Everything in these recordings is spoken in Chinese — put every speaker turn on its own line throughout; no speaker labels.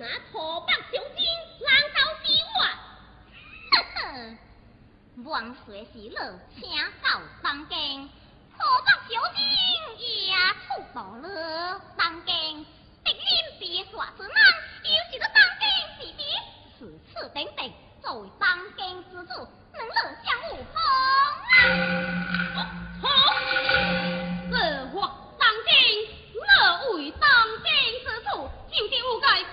那土白小金，人头之外。呵呵，万岁是乐，请到当间，土白小金也出到了当间，敌人别说之难，又是个当间之敌，此次等等，作为当间之主，能乐相互啊！好，这话当今，乐为当今之主，究竟有该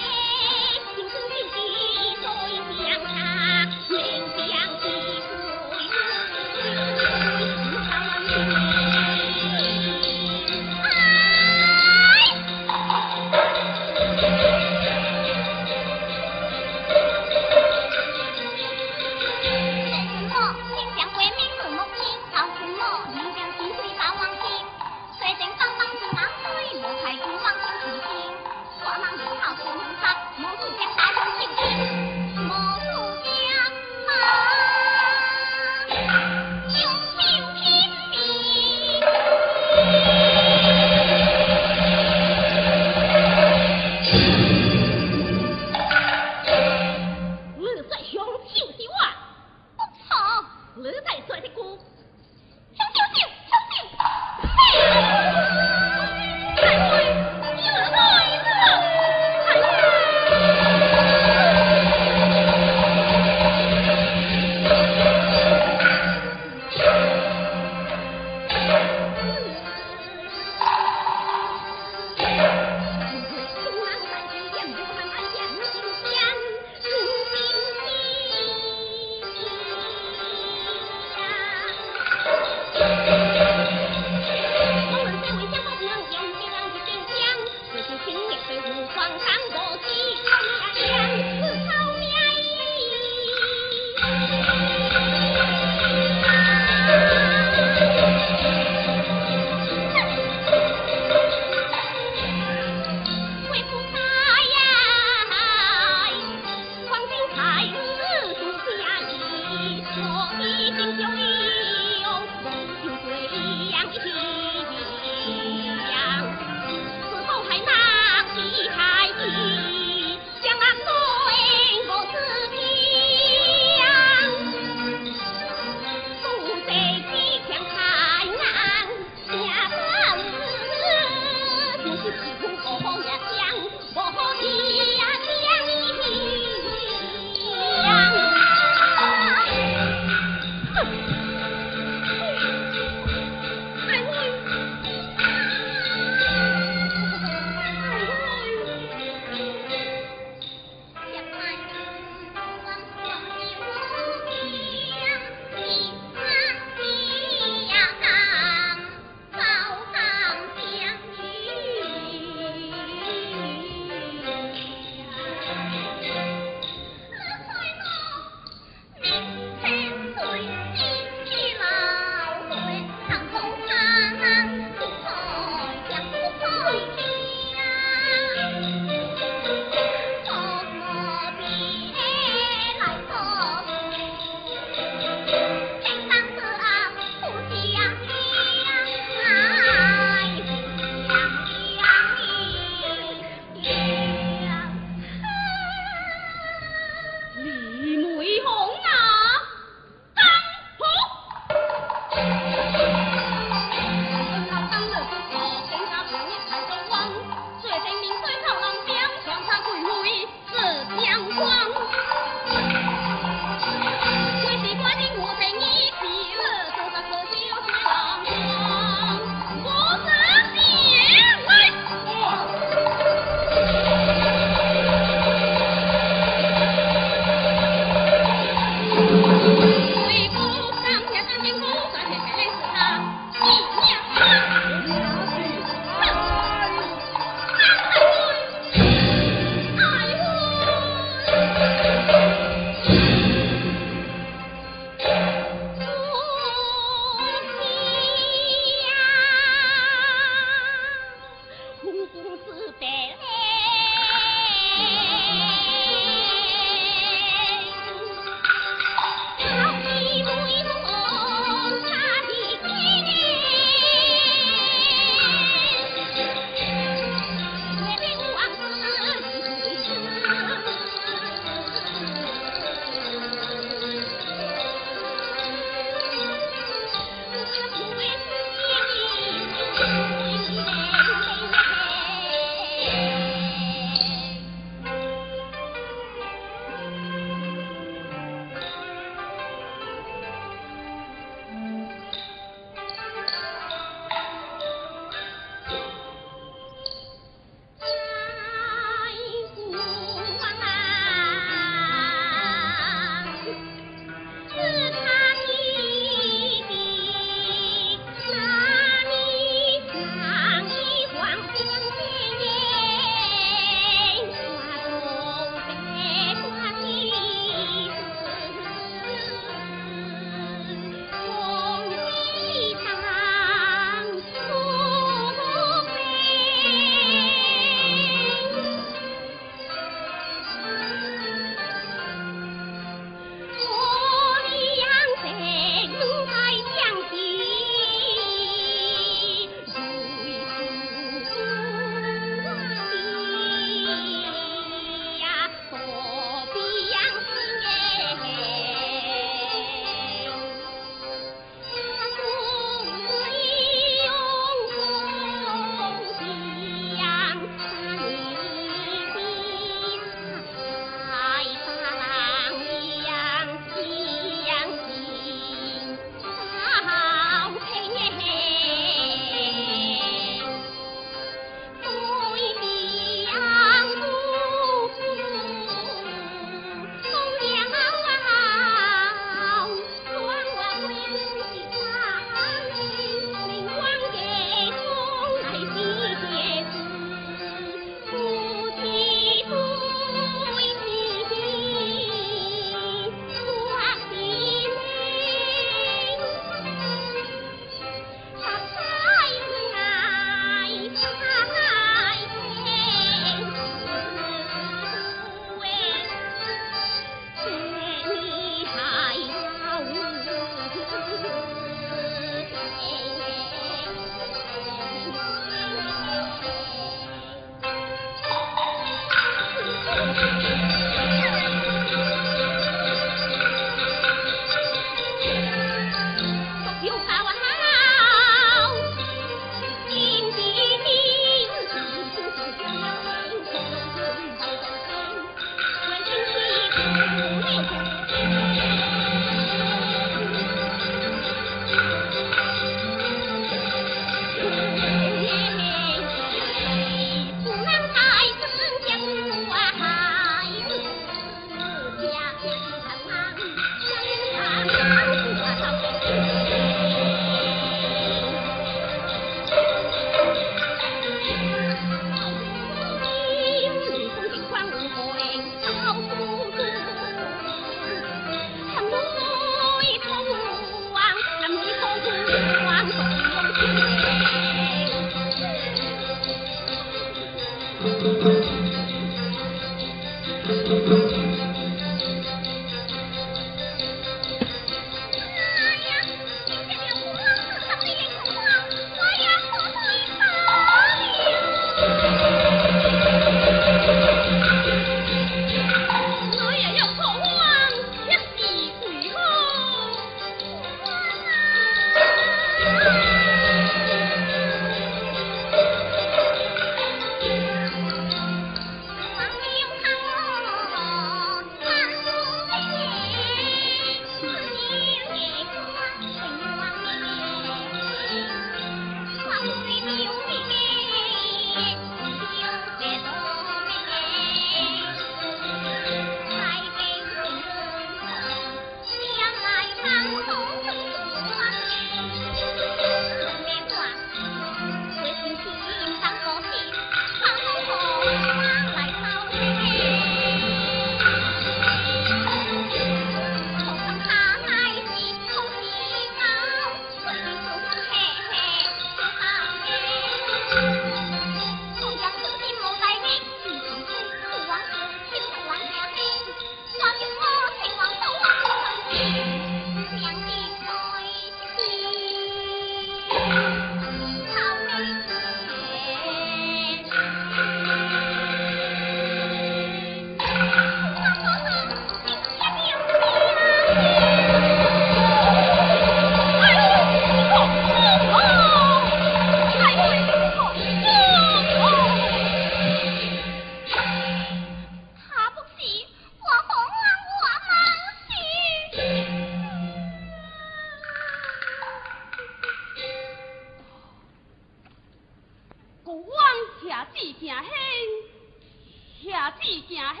下子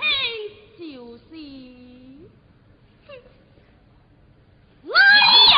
行兴就是，
来呀！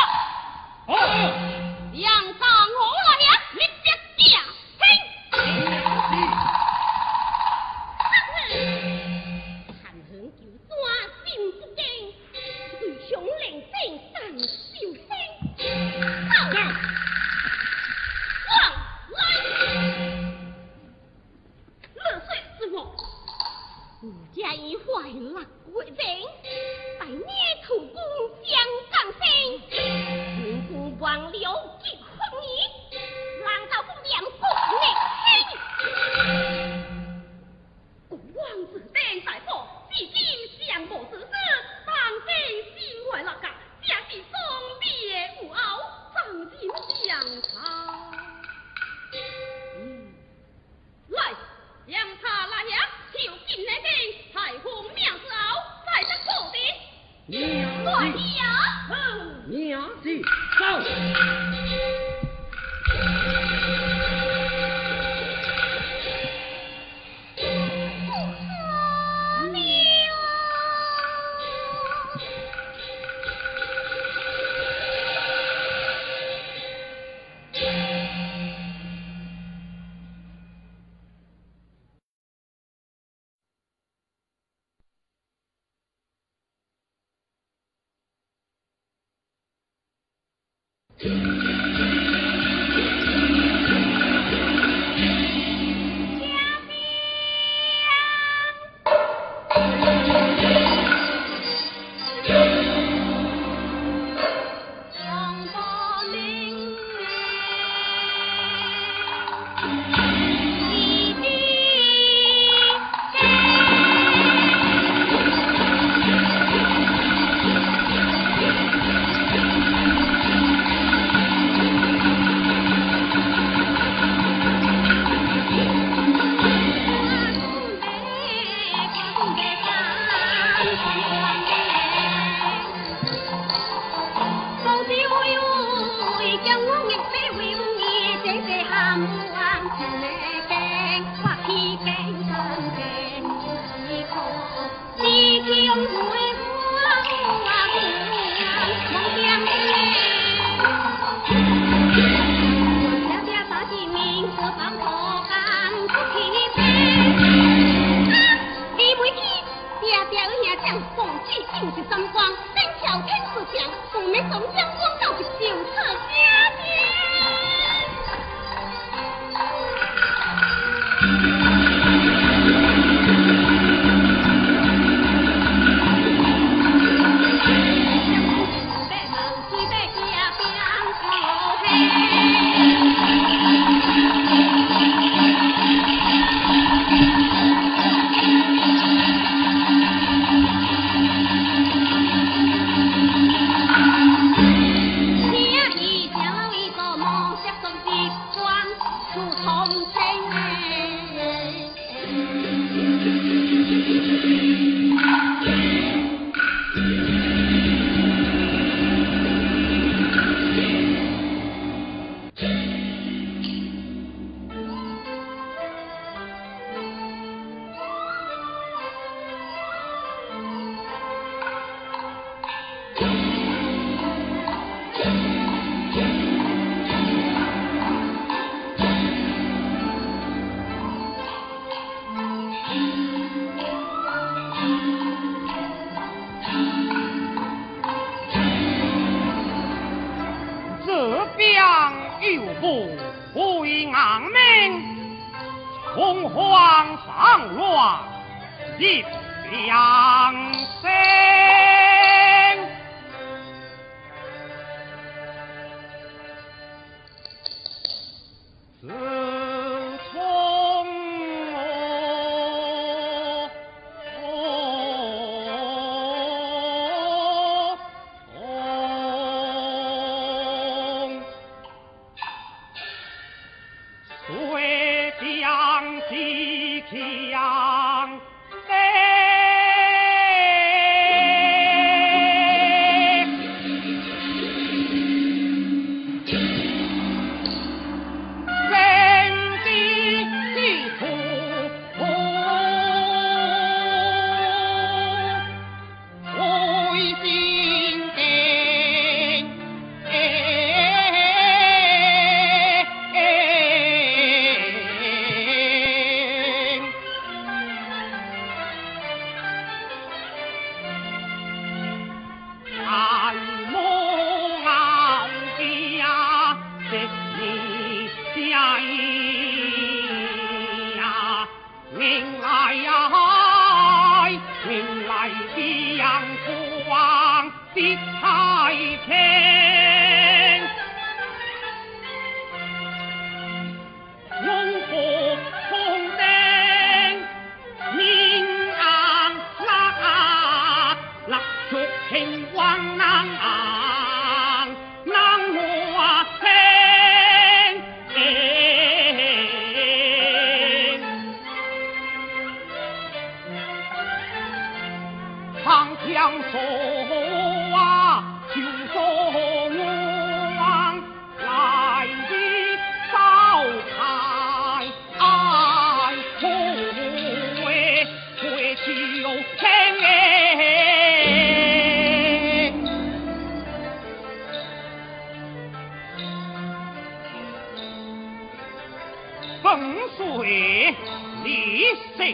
风水立神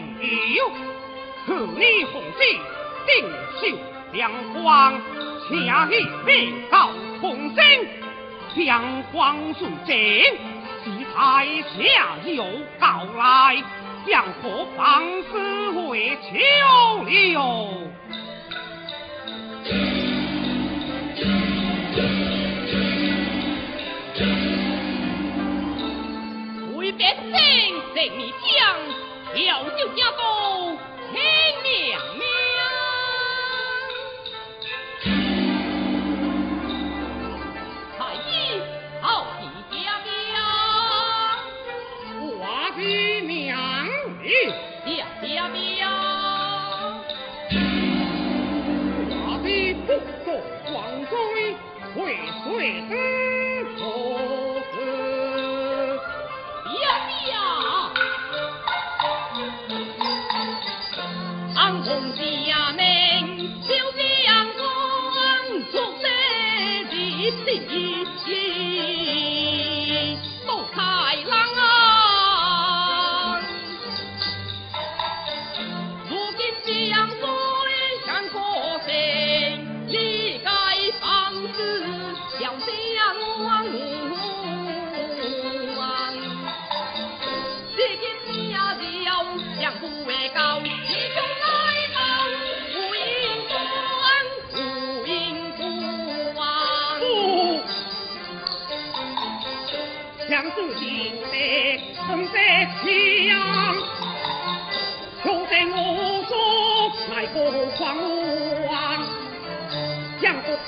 游，和你红旨定秀阳光，恰与被告红筝，将光助阵，西台下有告来，将何方思为求留？
给你将调酒加工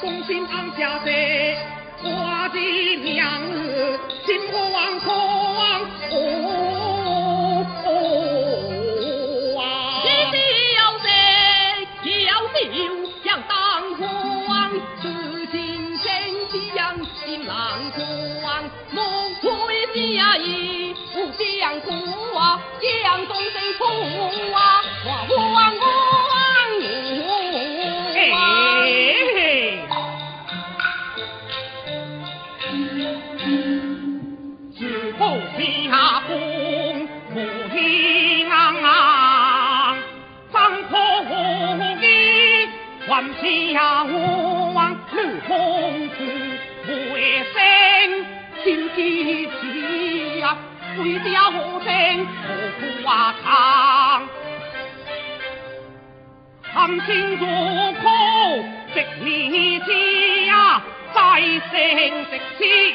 忠心堂下辈，我的娘字金国王楚王，哦哦啊！一
要要要当王，郎，莫亏下，东晋楚啊。
你涯我往路空空，我为谁心地痴呀？为家我生何苦啊叹？含辛茹苦织女痴呀，再生织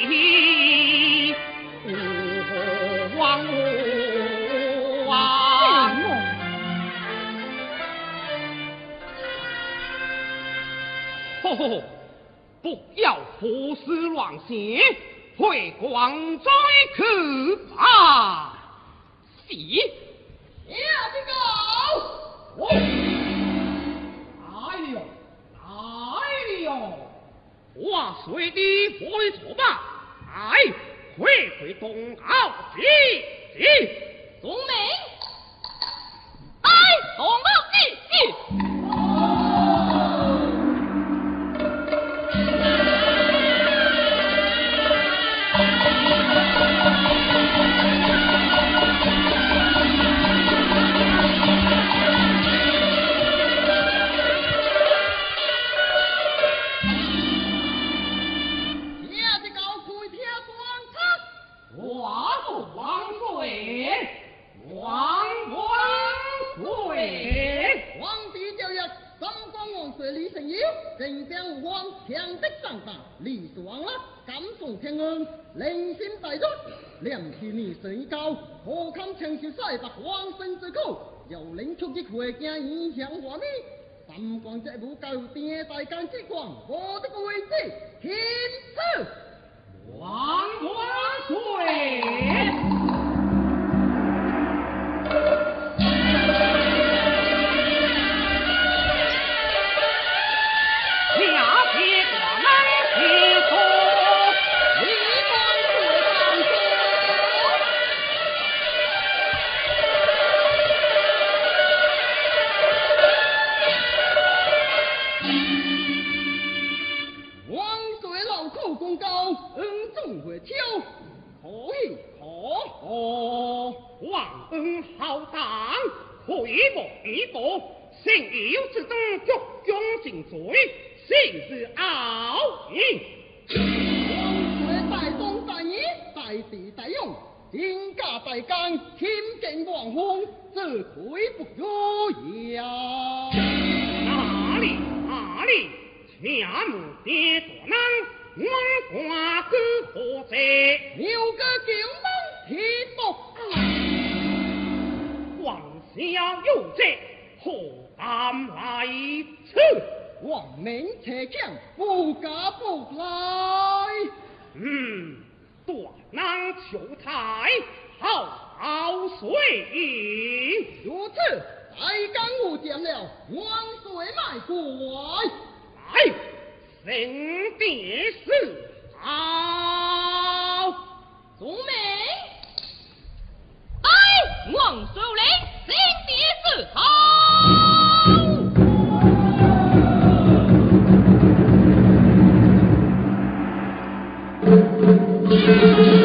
女我望我。不不，要胡思乱想，回广州去吧。
是，
下去哦。
哎呦，哎呦，我随你回错吧。哎，回回东郊去。
宗明，哎，东郊去去。
如高殿大干之光，我的个位置，天赐
王冠。碎
可以，可
哦，王恩浩荡，回报一报，心有之等，鞠躬尽瘁，心是傲。皇
爵大公大义，大地大用，天家大将，天敬皇后，这愧不如呀。
哪里哪里，前无爹多。我寡君何在？
有个君王铁板，
王小友在，何敢来此？
王明才将不家不来，
嗯，断囊求财好随意。
如此，太公无将了，王水卖乖，
来。领的是好，
祖美，哎，王守林领的是好。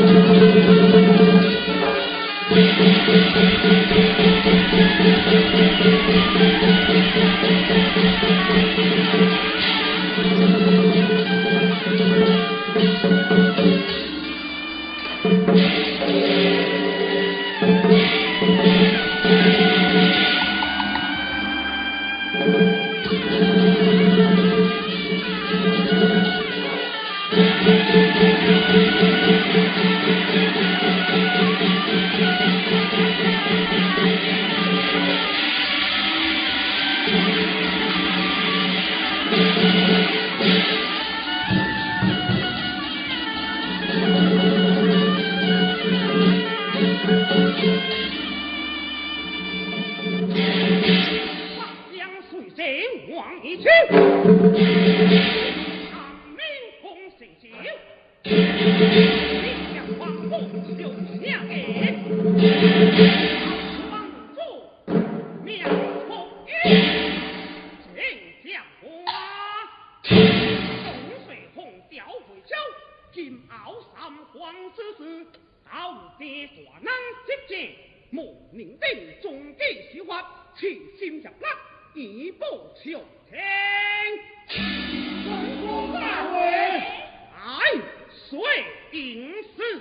华能接见，莫宁定中计计划，齐心入力，以报朝廷。文武大会，来，遂定是。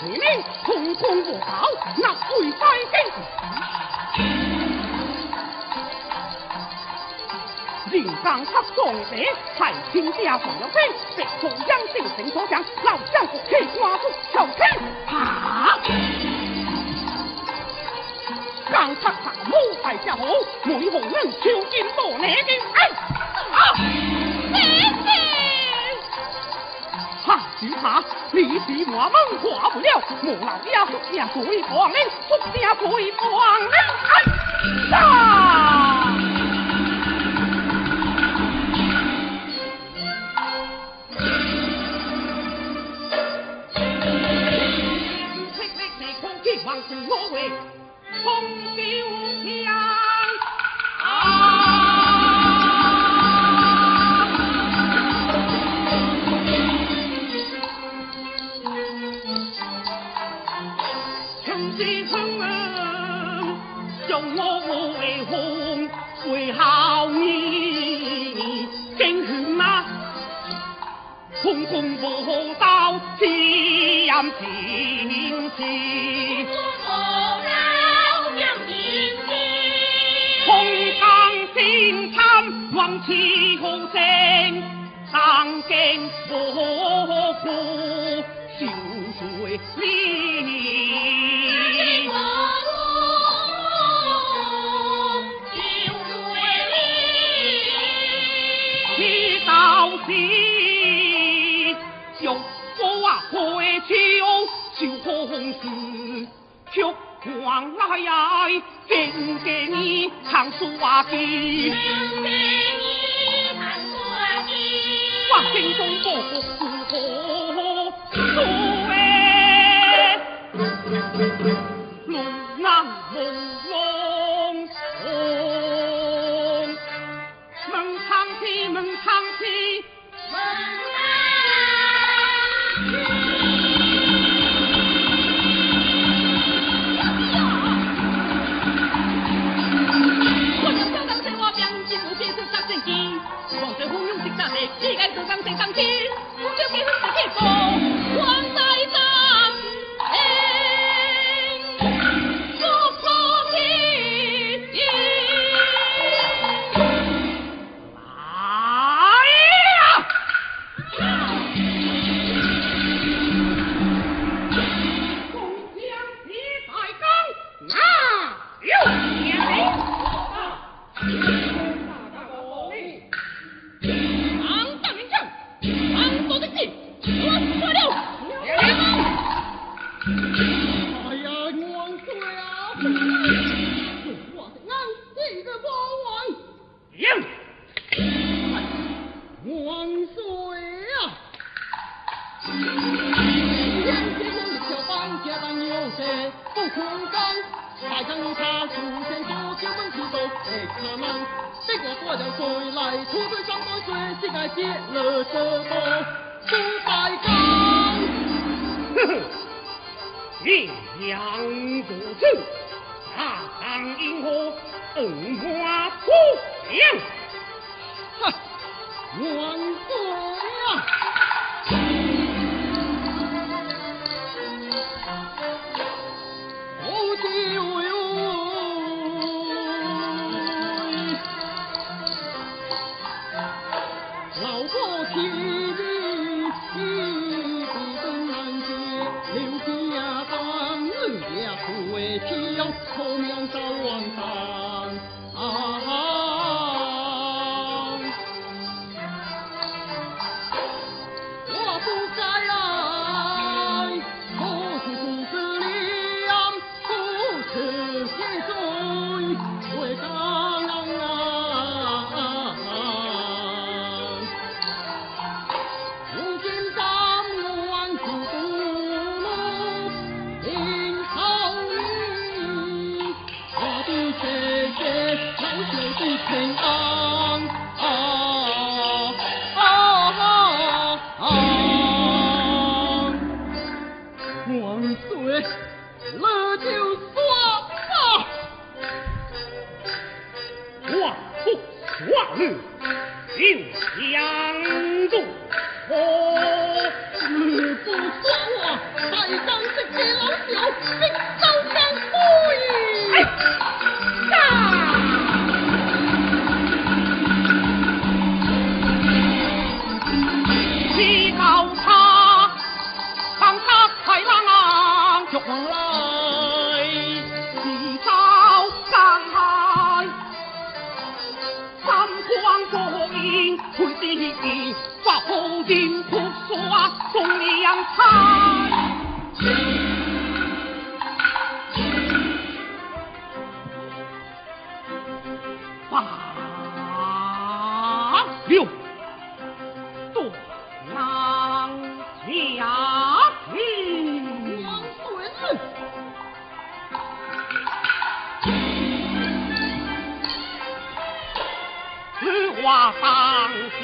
回命，通通不好，那为在京。人刚出壮烈，太清家上了飞，北中央定城所向，老将不气寡妇求亲，哈！刚出大武大家好，每红人求见多你的哎啊！哈只怕你比我们过不了，我老爷福家最亡灵，福家最亡灵，哎呀！心中不服
走，哎，他们这个国家谁来？出水上多水，膝盖接了这个不白钢。
呵呵，阴阳如此，大当银河恩花不良。
哈，万岁啊！
南家齐王孙，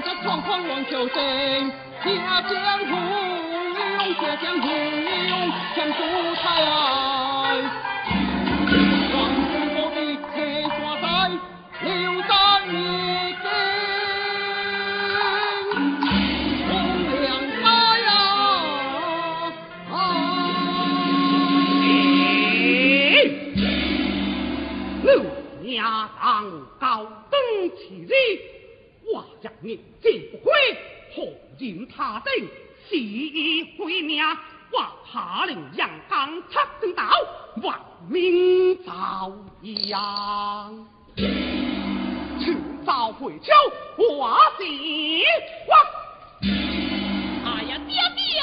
这状闯妄求神下江湖一用借江湖一用天书台
第一回命，我下令杨刚插正道，万民遭殃。迟早会叫我姓王。
哎呀，爹爹！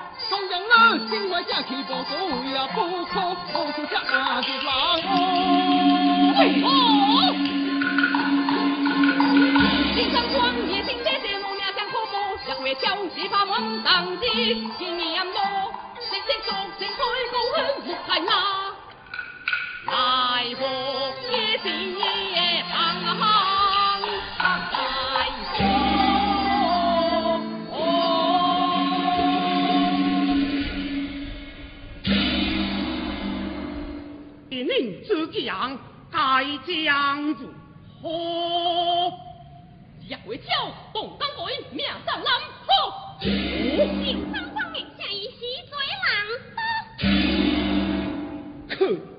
中央啊，青蛙家去不走呀，不可不出家啊，就拉哦。哎哦，
金山光也听得这路面上可不，一回叫是把门当的，一年多，直接做成开高香木牌嘛，来我也是也当好。
名字讲该将主。喝
一回酒东方鬼面上蓝喝酒
酒方下一席嘴
朗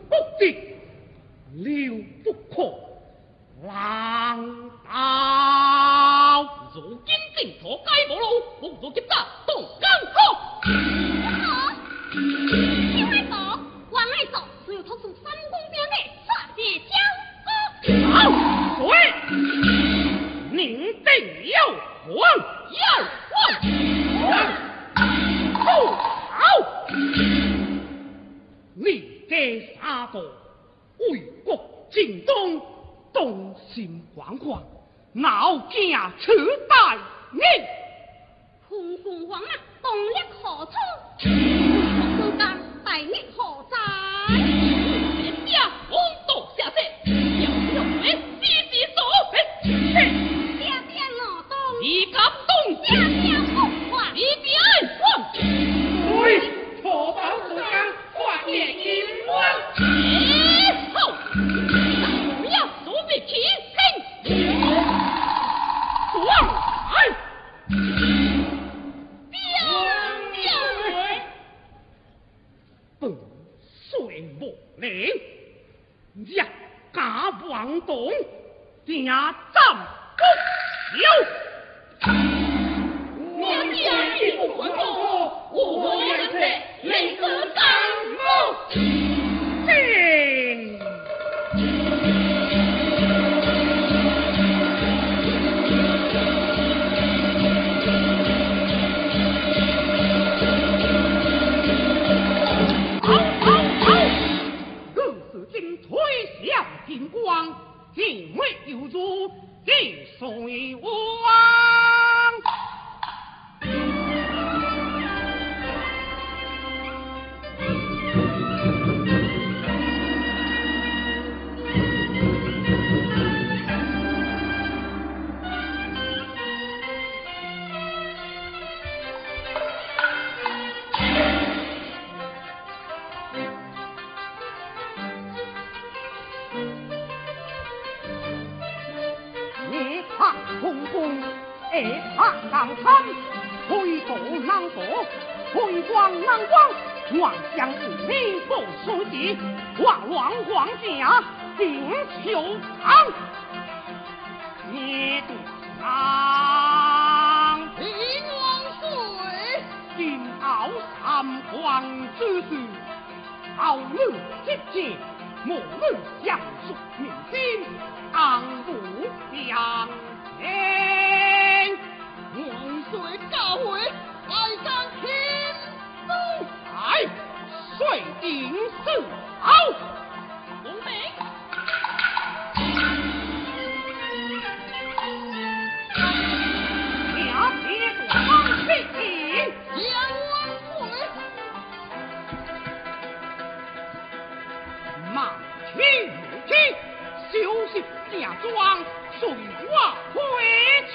家王动，定战功休。我家一不还我，我也是
累死干母。
敬畏光，万象无你不输敌，万乱王家定秋堂，夜渡上，
李王水，
金鳌三皇之事，后女接见，母女相属民心，安不相欠。
王水教诲，爱将天。
水定是好。
龙明，
下铁多必赢。
杨王水，
马起如起，休息假装，水花回球。